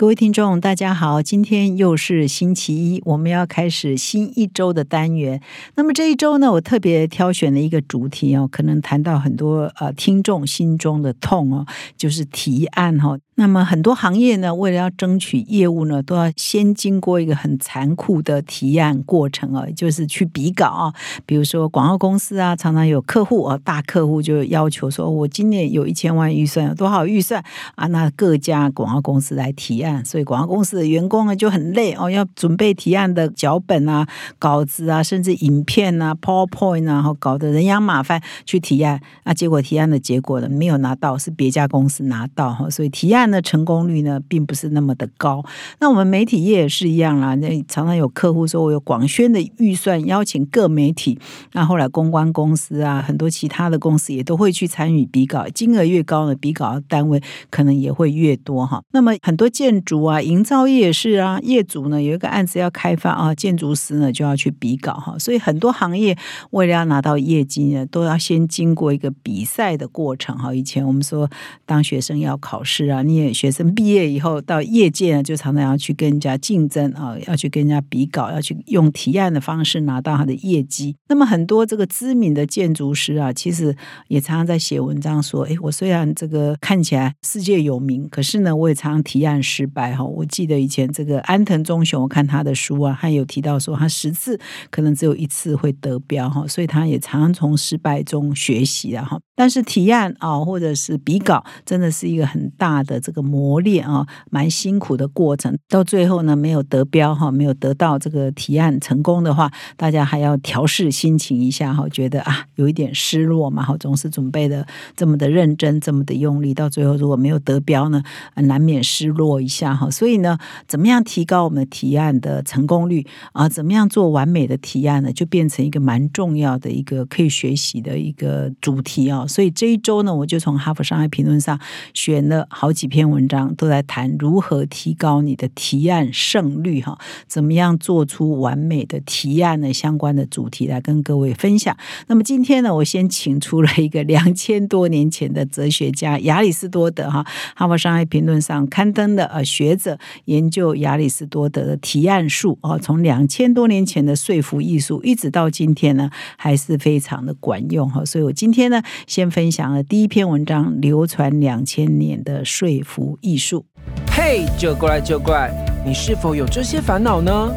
各位听众，大家好，今天又是星期一，我们要开始新一周的单元。那么这一周呢，我特别挑选了一个主题哦，可能谈到很多呃听众心中的痛哦，就是提案哈。那么很多行业呢，为了要争取业务呢，都要先经过一个很残酷的提案过程啊，就是去比稿啊。比如说广告公司啊，常常有客户啊，大客户就要求说，我今年有一千万预算，有多少预算啊？那各家广告公司来提案，所以广告公司的员工呢就很累哦，要准备提案的脚本啊、稿子啊，甚至影片啊、PowerPoint 啊，然后搞得人仰马翻去提案。那结果提案的结果呢，没有拿到，是别家公司拿到哈，所以提案。那成功率呢，并不是那么的高。那我们媒体业也是一样啦。那常常有客户说，我有广宣的预算，邀请各媒体。那后来公关公司啊，很多其他的公司也都会去参与比稿。金额越高呢，比稿单位可能也会越多哈。那么很多建筑啊、营造业也是啊，业主呢有一个案子要开发啊，建筑师呢就要去比稿哈。所以很多行业为了要拿到业绩呢，都要先经过一个比赛的过程哈。以前我们说当学生要考试啊，你。学生毕业以后到业界呢，就常常要去跟人家竞争啊，要去跟人家比稿，要去用提案的方式拿到他的业绩。那么很多这个知名的建筑师啊，其实也常常在写文章说：“哎，我虽然这个看起来世界有名，可是呢，我也常常提案失败。”哈，我记得以前这个安藤忠雄，我看他的书啊，他有提到说，他十次可能只有一次会得标哈，所以他也常常从失败中学习啊哈。但是提案啊，或者是比稿，真的是一个很大的。这个磨练啊，蛮辛苦的过程，到最后呢，没有得标哈，没有得到这个提案成功的话，大家还要调试心情一下哈，觉得啊，有一点失落嘛哈，总是准备的这么的认真，这么的用力，到最后如果没有得标呢，难免失落一下哈。所以呢，怎么样提高我们提案的成功率啊？怎么样做完美的提案呢？就变成一个蛮重要的一个可以学习的一个主题啊。所以这一周呢，我就从哈佛商业评论上选了好几篇。文章都在谈如何提高你的提案胜率哈，怎么样做出完美的提案的相关的主题来跟各位分享。那么今天呢，我先请出了一个两千多年前的哲学家亚里士多德哈，哈佛商业评论上刊登的呃学者研究亚里士多德的提案术哦，从两千多年前的说服艺术一直到今天呢，还是非常的管用哈。所以我今天呢，先分享了第一篇文章，流传两千年的说服。服艺术，嘿，就过来就过来，你是否有这些烦恼呢？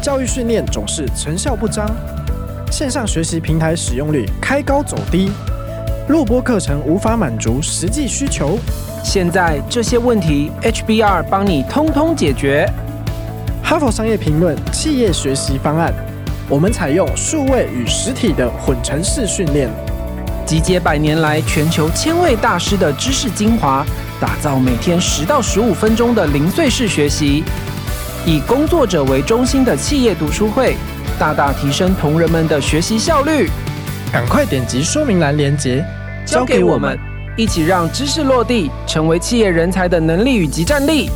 教育训练总是成效不彰，线上学习平台使用率开高走低，录播课程无法满足实际需求。现在这些问题，HBR 帮你通通解决。哈佛商业评论企业学习方案，我们采用数位与实体的混成式训练。集结百年来全球千位大师的知识精华，打造每天十到十五分钟的零碎式学习，以工作者为中心的企业读书会，大大提升同仁们的学习效率。赶快点击说明栏链接，交给我们，一起让知识落地，成为企业人才的能力与及战力。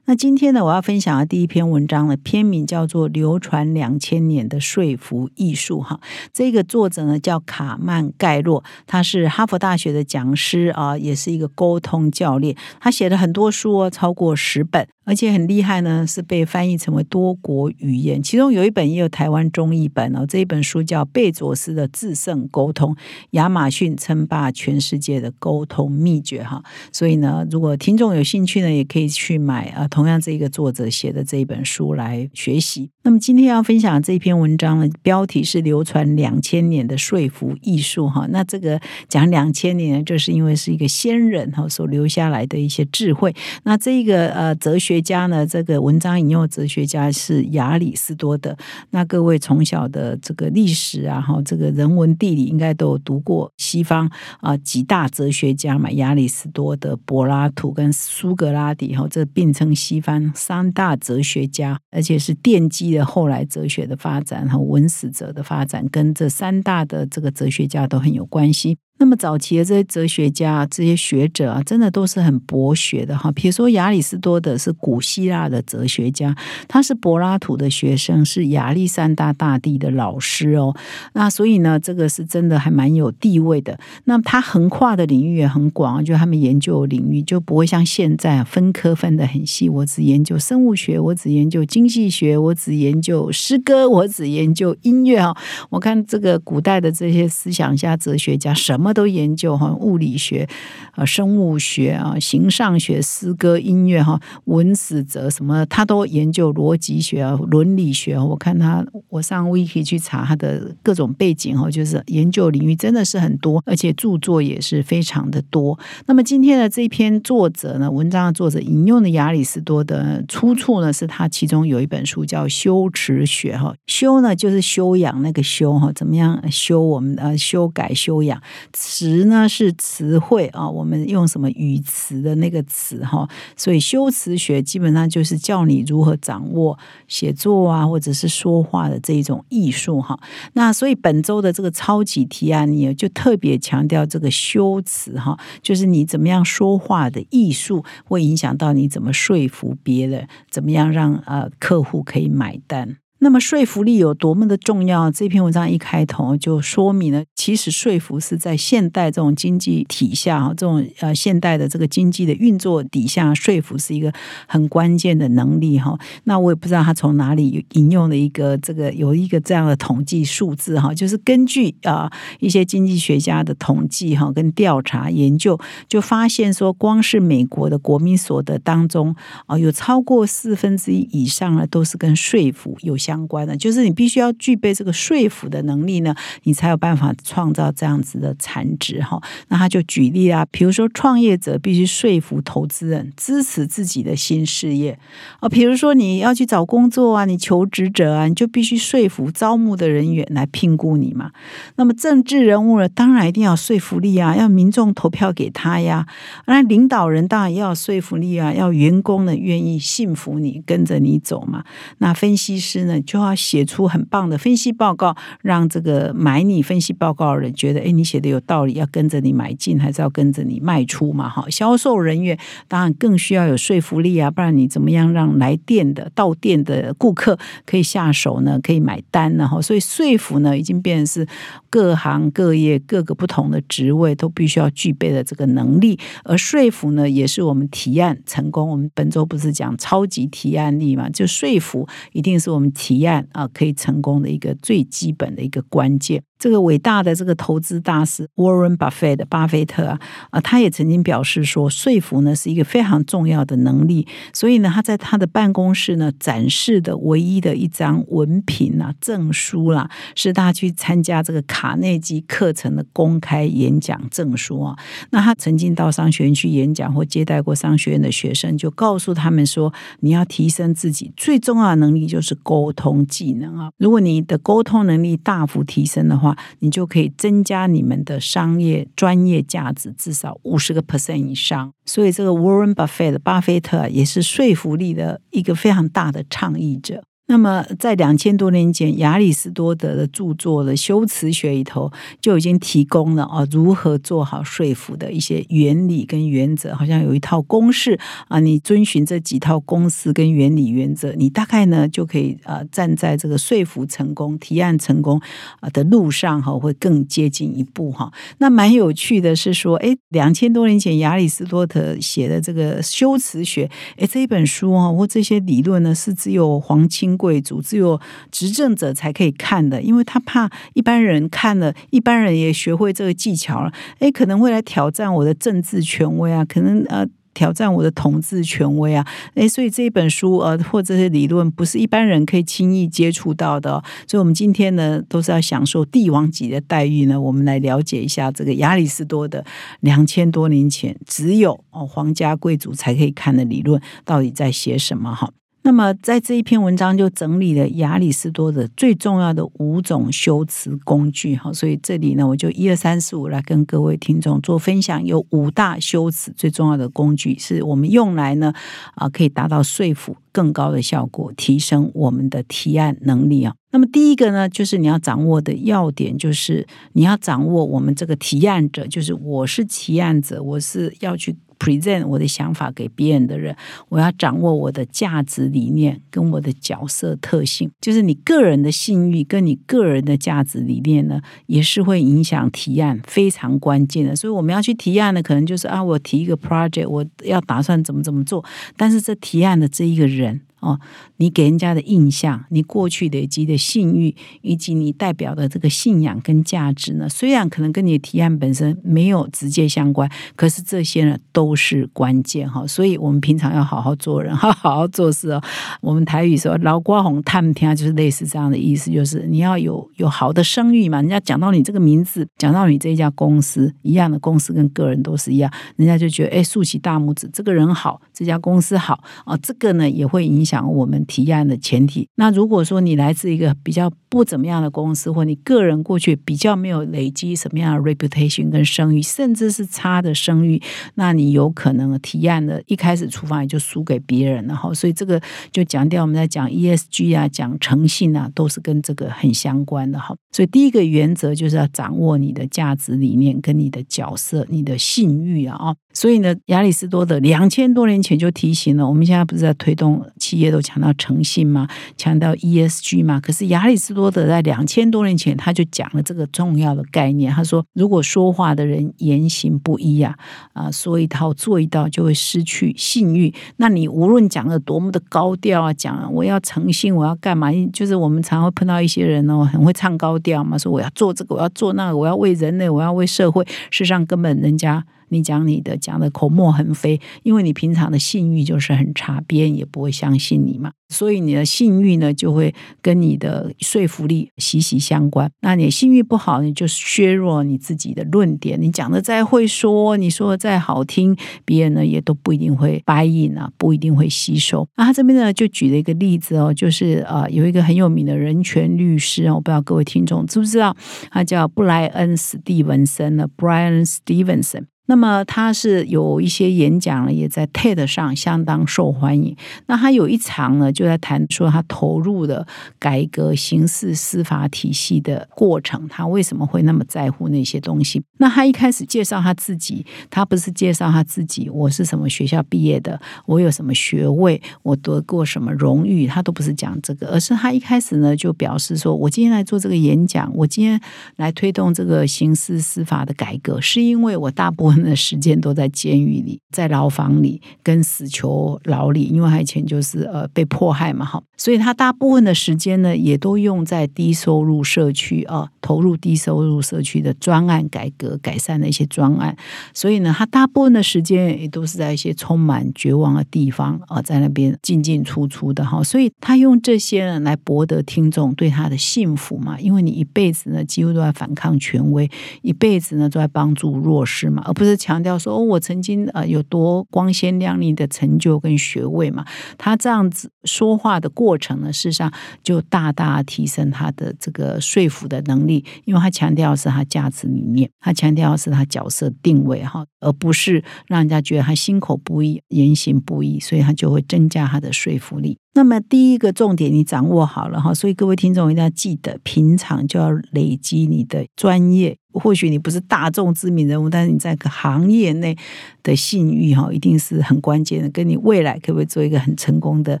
那今天呢，我要分享的第一篇文章呢，篇名叫做《流传两千年的说服艺术》哈。这个作者呢叫卡曼盖洛，他是哈佛大学的讲师啊，也是一个沟通教练。他写的很多书哦，超过十本。而且很厉害呢，是被翻译成为多国语言，其中有一本也有台湾中译本哦。这一本书叫《贝佐斯的制胜沟通：亚马逊称霸全世界的沟通秘诀》哈。所以呢，如果听众有兴趣呢，也可以去买啊，同样这一个作者写的这一本书来学习。那么今天要分享这篇文章呢，标题是“流传两千年的说服艺术”哈。那这个讲两千年，就是因为是一个先人哈所留下来的一些智慧。那这一个呃哲学。学家呢，这个文章引用哲学家是亚里士多德。那各位从小的这个历史啊，哈，这个人文地理应该都读过西方啊几大哲学家嘛，亚里士多德、柏拉图跟苏格拉底，哈，这并称西方三大哲学家，而且是奠基了后来哲学的发展和文史哲的发展，跟这三大的这个哲学家都很有关系。那么早期的这些哲学家、这些学者啊，真的都是很博学的哈。比如说亚里士多德是古希腊的哲学家，他是柏拉图的学生，是亚历山大大帝的老师哦。那所以呢，这个是真的还蛮有地位的。那他横跨的领域也很广，就他们研究领域就不会像现在分科分得很细。我只研究生物学，我只研究经济学，我只研究诗歌，我只研究音乐哈。我看这个古代的这些思想家、哲学家什么。什么都研究哈，物理学啊、生物学啊、形上学、诗歌、音乐哈、文史哲什么，他都研究逻辑学啊、伦理学。我看他，我上 wiki 去查他的各种背景哈，就是研究领域真的是很多，而且著作也是非常的多。那么今天的这篇作者呢，文章的作者引用的亚里士多的出处呢，是他其中有一本书叫《修辞学》哈，修呢就是修养那个修哈，怎么样修我们呃修改修养。词呢是词汇啊，我们用什么语词的那个词哈，所以修辞学基本上就是教你如何掌握写作啊，或者是说话的这一种艺术哈。那所以本周的这个超级提案，你就特别强调这个修辞哈，就是你怎么样说话的艺术，会影响到你怎么说服别人，怎么样让呃客户可以买单。那么说服力有多么的重要？这篇文章一开头就说明了，其实说服是在现代这种经济体下，哈，这种呃现代的这个经济的运作底下，说服是一个很关键的能力，哈。那我也不知道他从哪里引用了一个这个有一个这样的统计数字，哈，就是根据啊一些经济学家的统计，哈，跟调查研究，就发现说，光是美国的国民所得当中啊，有超过四分之一以上呢，都是跟说服有。相关的就是你必须要具备这个说服的能力呢，你才有办法创造这样子的产值哈。那他就举例啊，比如说创业者必须说服投资人支持自己的新事业啊，比如说你要去找工作啊，你求职者啊，你就必须说服招募的人员来聘雇你嘛。那么政治人物呢，当然一定要说服力啊，要民众投票给他呀。那领导人当然也要说服力啊，要员工呢愿意信服你，跟着你走嘛。那分析师呢？就要写出很棒的分析报告，让这个买你分析报告的人觉得，哎，你写的有道理，要跟着你买进，还是要跟着你卖出嘛？哈，销售人员当然更需要有说服力啊，不然你怎么样让来店的到店的顾客可以下手呢？可以买单呢？哈，所以说服呢，已经变成是各行各业各个不同的职位都必须要具备的这个能力。而说服呢，也是我们提案成功。我们本周不是讲超级提案力嘛？就说服一定是我们。提案啊，可以成功的一个最基本的一个关键。这个伟大的这个投资大师 Warren Buffett 巴菲特啊，啊，他也曾经表示说，说服呢是一个非常重要的能力。所以呢，他在他的办公室呢展示的唯一的一张文凭啊、证书啦，是他去参加这个卡内基课程的公开演讲证书啊。那他曾经到商学院去演讲或接待过商学院的学生，就告诉他们说，你要提升自己最重要的能力就是沟通技能啊。如果你的沟通能力大幅提升的话，你就可以增加你们的商业专业价值至少五十个 percent 以上。所以，这个 Warren Buffett 巴菲特也是说服力的一个非常大的倡议者。那么，在两千多年前，亚里士多德的著作的修辞学里头就已经提供了啊，如何做好说服的一些原理跟原则，好像有一套公式啊，你遵循这几套公式跟原理原则，你大概呢就可以呃站在这个说服成功、提案成功啊的路上哈，会更接近一步哈。那蛮有趣的是说，哎，两千多年前亚里士多德写的这个修辞学，哎，这一本书啊或这些理论呢，是只有皇亲贵族只有执政者才可以看的，因为他怕一般人看了，一般人也学会这个技巧了，哎，可能会来挑战我的政治权威啊，可能呃。挑战我的统治权威啊。诶，所以这一本书呃，或者是理论，不是一般人可以轻易接触到的。所以，我们今天呢，都是要享受帝王级的待遇呢。我们来了解一下这个亚里士多的两千多年前只有哦皇家贵族才可以看的理论，到底在写什么哈？那么，在这一篇文章就整理了亚里士多的最重要的五种修辞工具哈，所以这里呢，我就一二三四五来跟各位听众做分享。有五大修辞最重要的工具，是我们用来呢啊，可以达到说服更高的效果，提升我们的提案能力啊。那么第一个呢，就是你要掌握的要点，就是你要掌握我们这个提案者，就是我是提案者，我是要去。Present 我的想法给别人的人，我要掌握我的价值理念跟我的角色特性，就是你个人的信誉跟你个人的价值理念呢，也是会影响提案非常关键的。所以我们要去提案的，可能就是啊，我提一个 project，我要打算怎么怎么做，但是这提案的这一个人。哦，你给人家的印象，你过去累积的信誉，以及你代表的这个信仰跟价值呢？虽然可能跟你的提案本身没有直接相关，可是这些呢都是关键哈。所以我们平常要好好做人，好好做事哦。我们台语说“老瓜红探听”，就是类似这样的意思，就是你要有有好的声誉嘛。人家讲到你这个名字，讲到你这一家公司一样的公司跟个人都是一样，人家就觉得哎竖起大拇指，这个人好，这家公司好啊。这个呢也会影响。讲我们提案的前提。那如果说你来自一个比较不怎么样的公司，或你个人过去比较没有累积什么样的 reputation 跟声誉，甚至是差的声誉，那你有可能提案的一开始出发也就输给别人了哈。所以这个就强调我们在讲 ESG 啊，讲诚信啊，都是跟这个很相关的哈。所以第一个原则就是要掌握你的价值理念跟你的角色、你的信誉啊啊。所以呢，亚里士多德两千多年前就提醒了，我们现在不是在推动企业。都强调诚信嘛，强调 ESG 嘛。可是亚里士多德在两千多年前他就讲了这个重要的概念。他说，如果说话的人言行不一啊，啊，说一套做一套，就会失去信誉。那你无论讲的多么的高调啊，讲我要诚信，我要干嘛？就是我们常会碰到一些人哦，很会唱高调嘛，说我要做这个，我要做那个，我要为人类，我要为社会。事实上，根本人家。你讲你的，讲的口沫横飞，因为你平常的信誉就是很差，别人也不会相信你嘛。所以你的信誉呢，就会跟你的说服力息息相关。那你信誉不好，你就削弱你自己的论点。你讲的再会说，你说的再好听，别人呢也都不一定会 buy in 啊，不一定会吸收。那他这边呢就举了一个例子哦，就是啊有一个很有名的人权律师哦，我不知道各位听众知不知道，他叫布莱恩·史蒂文森的 Brian Stevenson。那么他是有一些演讲呢，也在 TED 上相当受欢迎。那他有一场呢，就在谈说他投入的改革刑事司法体系的过程，他为什么会那么在乎那些东西？那他一开始介绍他自己，他不是介绍他自己，我是什么学校毕业的，我有什么学位，我得过什么荣誉，他都不是讲这个，而是他一开始呢就表示说，我今天来做这个演讲，我今天来推动这个刑事司法的改革，是因为我大部分。的时间都在监狱里，在牢房里跟死囚牢里，因为他以前就是呃被迫害嘛，哈，所以他大部分的时间呢，也都用在低收入社区啊，投入低收入社区的专案改革改善的一些专案，所以呢，他大部分的时间也都是在一些充满绝望的地方啊，在那边进进出出的哈，所以他用这些呢来博得听众对他的幸福嘛，因为你一辈子呢几乎都在反抗权威，一辈子呢都在帮助弱势嘛，而不是。是强调说，哦，我曾经呃有多光鲜亮丽的成就跟学位嘛？他这样子说话的过程呢，事实上就大大提升他的这个说服的能力，因为他强调是他价值理念，他强调是他角色定位哈，而不是让人家觉得他心口不一、言行不一，所以他就会增加他的说服力。那么第一个重点你掌握好了哈，所以各位听众一定要记得，平常就要累积你的专业。或许你不是大众知名人物，但是你在个行业内的信誉哈，一定是很关键的，跟你未来可不可以做一个很成功的，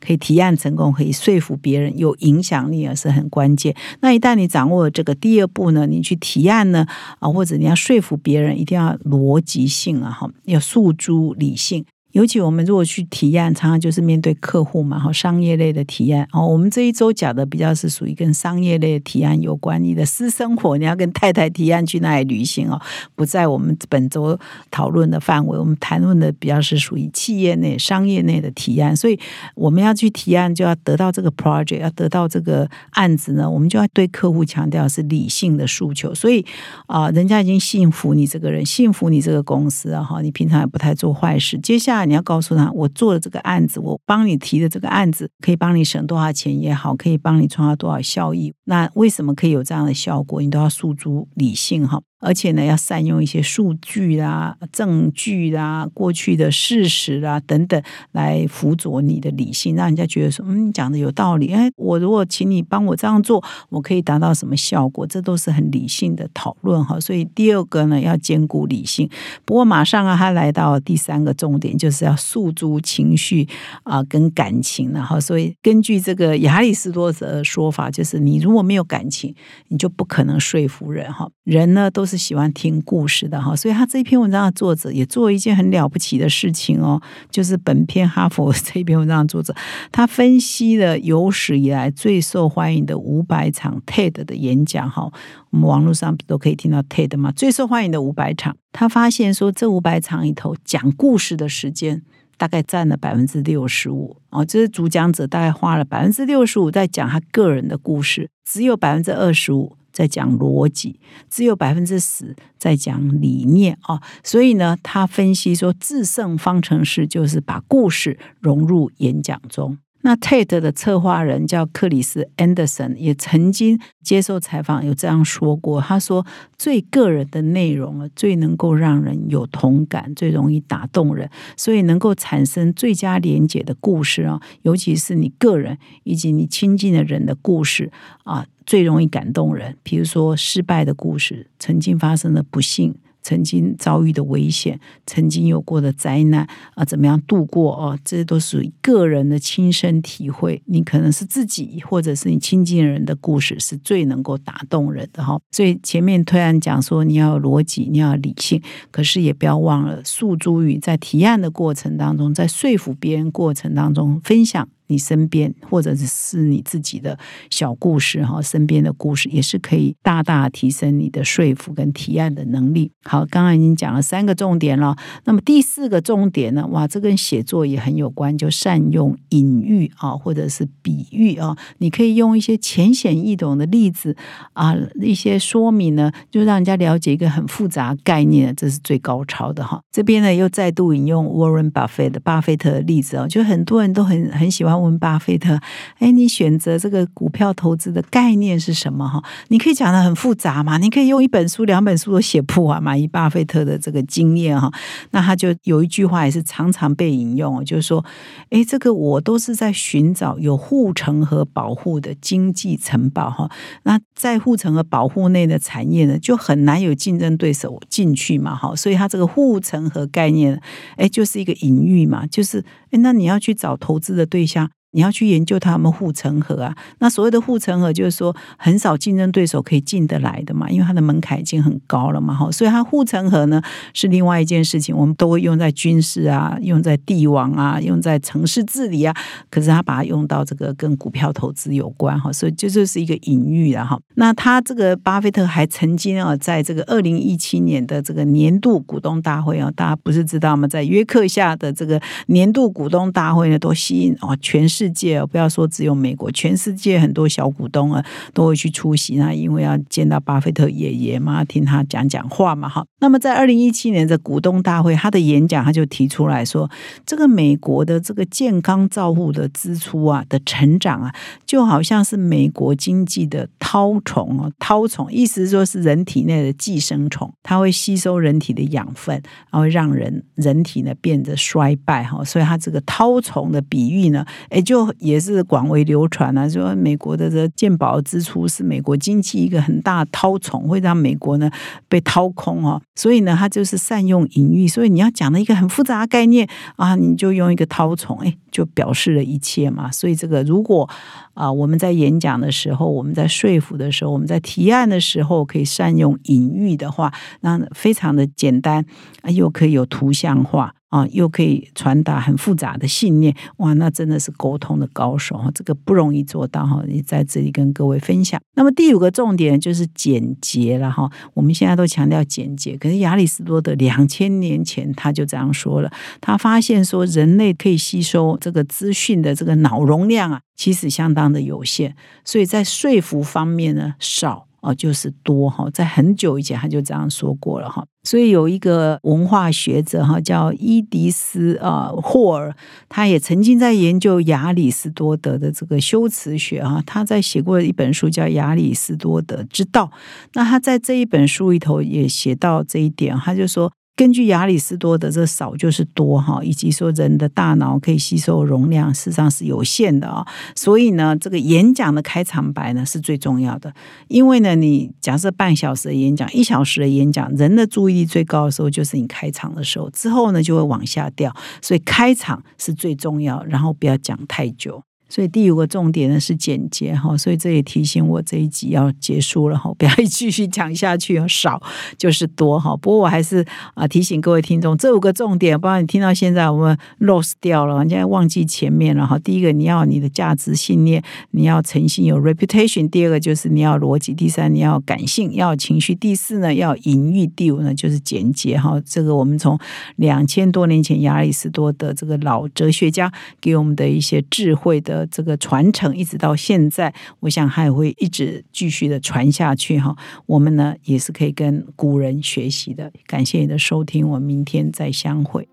可以提案成功，可以说服别人，有影响力啊，是很关键。那一旦你掌握了这个第二步呢，你去提案呢啊，或者你要说服别人，一定要逻辑性啊哈，要诉诸理性。尤其我们如果去提案，常常就是面对客户嘛，哈，商业类的提案。哦，我们这一周讲的比较是属于跟商业类提案有关。你的私生活，你要跟太太提案去那里旅行哦，不在我们本周讨论的范围。我们谈论的比较是属于企业内、商业内的提案。所以我们要去提案，就要得到这个 project，要得到这个案子呢，我们就要对客户强调是理性的诉求。所以啊，人家已经信服你这个人，信服你这个公司啊，哈，你平常也不太做坏事。接下来你要告诉他，我做的这个案子，我帮你提的这个案子，可以帮你省多少钱也好，可以帮你创造多少效益。那为什么可以有这样的效果？你都要诉诸理性哈。而且呢，要善用一些数据啦、证据啦、过去的事实啦等等，来辅佐你的理性，让人家觉得说，嗯，你讲的有道理。哎，我如果请你帮我这样做，我可以达到什么效果？这都是很理性的讨论哈。所以第二个呢，要兼顾理性。不过马上啊，他来到第三个重点，就是要诉诸情绪啊跟感情了哈，所以根据这个亚里士多德的说法，就是你如果没有感情，你就不可能说服人哈。人呢都是喜欢听故事的哈，所以他这篇文章的作者也做了一件很了不起的事情哦，就是本篇哈佛这篇文章的作者，他分析了有史以来最受欢迎的五百场 TED 的演讲哈，我们网络上都可以听到 TED 嘛，最受欢迎的五百场，他发现说这五百场里头讲故事的时间大概占了百分之六十五哦，这是主讲者大概花了百分之六十五在讲他个人的故事，只有百分之二十五。在讲逻辑，只有百分之十在讲理念啊，所以呢，他分析说，制胜方程式就是把故事融入演讲中。那 TED 的策划人叫克里斯·安德森，也曾经接受采访，有这样说过：“他说，最个人的内容啊，最能够让人有同感，最容易打动人，所以能够产生最佳连结的故事啊，尤其是你个人以及你亲近的人的故事啊，最容易感动人。比如说失败的故事，曾经发生的不幸。”曾经遭遇的危险，曾经有过的灾难啊，怎么样度过哦？这都属于个人的亲身体会。你可能是自己，或者是你亲近人的故事，是最能够打动人的哈。所以前面突然讲说，你要有逻辑，你要理性，可是也不要忘了诉诸于在提案的过程当中，在说服别人过程当中分享。你身边或者是你自己的小故事哈，身边的故事也是可以大大提升你的说服跟提案的能力。好，刚刚已经讲了三个重点了，那么第四个重点呢？哇，这跟写作也很有关，就善用隐喻啊，或者是比喻啊，你可以用一些浅显易懂的例子啊，一些说明呢，就让人家了解一个很复杂概念，这是最高超的哈。这边呢又再度引用 Warren Buffett 的巴菲特的例子啊，就很多人都很很喜欢。问巴菲特，哎，你选择这个股票投资的概念是什么？哈，你可以讲的很复杂嘛？你可以用一本书、两本书都写不完嘛？以巴菲特的这个经验哈，那他就有一句话也是常常被引用，就是说，哎，这个我都是在寻找有护城河保护的经济城堡哈。那在护城河保护内的产业呢，就很难有竞争对手进去嘛？哈，所以他这个护城河概念，哎，就是一个隐喻嘛，就是哎，那你要去找投资的对象。你要去研究他们护城河啊？那所谓的护城河，就是说很少竞争对手可以进得来的嘛，因为它的门槛已经很高了嘛，哈。所以它护城河呢是另外一件事情，我们都会用在军事啊，用在帝王啊，用在城市治理啊。可是他把它用到这个跟股票投资有关哈，所以这就是一个隐喻了哈。那他这个巴菲特还曾经啊，在这个二零一七年的这个年度股东大会啊，大家不是知道吗？在约克下的这个年度股东大会呢，都吸引哦全世世界不要说只有美国，全世界很多小股东啊都会去出席那因为要见到巴菲特爷爷嘛，听他讲讲话嘛，哈。那么在二零一七年的股东大会，他的演讲他就提出来说，这个美国的这个健康照护的支出啊的成长啊，就好像是美国经济的绦虫哦，绦虫意思是说是人体内的寄生虫，它会吸收人体的养分，然后让人人体呢变得衰败哈。所以它这个绦虫的比喻呢，哎。就就也是广为流传啊，说美国的这健保支出是美国经济一个很大掏虫，会让美国呢被掏空哦。所以呢，他就是善用隐喻，所以你要讲的一个很复杂概念啊，你就用一个掏虫，哎，就表示了一切嘛。所以这个如果啊，我们在演讲的时候，我们在说服的时候，我们在提案的时候，可以善用隐喻的话，那非常的简单，又可以有图像化。啊，又可以传达很复杂的信念，哇，那真的是沟通的高手哈，这个不容易做到哈，也在这里跟各位分享。那么第五个重点就是简洁了哈，我们现在都强调简洁，可是亚里士多德两千年前他就这样说了，他发现说人类可以吸收这个资讯的这个脑容量啊，其实相当的有限，所以在说服方面呢少。哦，就是多哈，在很久以前他就这样说过了哈。所以有一个文化学者哈，叫伊迪斯啊霍尔，他也曾经在研究亚里士多德的这个修辞学哈。他在写过一本书叫《亚里士多德之道》，那他在这一本书里头也写到这一点，他就说。根据亚里士多德，这少就是多哈，以及说人的大脑可以吸收容量，事实上是有限的啊。所以呢，这个演讲的开场白呢是最重要的，因为呢，你假设半小时的演讲，一小时的演讲，人的注意力最高的时候就是你开场的时候，之后呢就会往下掉，所以开场是最重要，然后不要讲太久。所以第五个重点呢是简洁哈，所以这也提醒我这一集要结束了哈，不要继续讲下去，少就是多哈。不过我还是啊提醒各位听众，这五个重点，不然你听到现在我们 lost 掉了，现在忘记前面了哈。第一个你要你的价值信念，你要诚信有 reputation；第二个就是你要逻辑；第三你要感性，要情绪；第四呢要隐喻；第五呢就是简洁哈。这个我们从两千多年前亚里士多德这个老哲学家给我们的一些智慧的的。这个传承一直到现在，我想还会一直继续的传下去哈。我们呢也是可以跟古人学习的。感谢你的收听，我们明天再相会。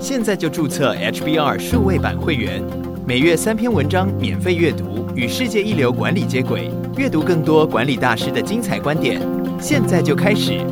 现在就注册 HBR 数位版会员，每月三篇文章免费阅读，与世界一流管理接轨，阅读更多管理大师的精彩观点。现在就开始。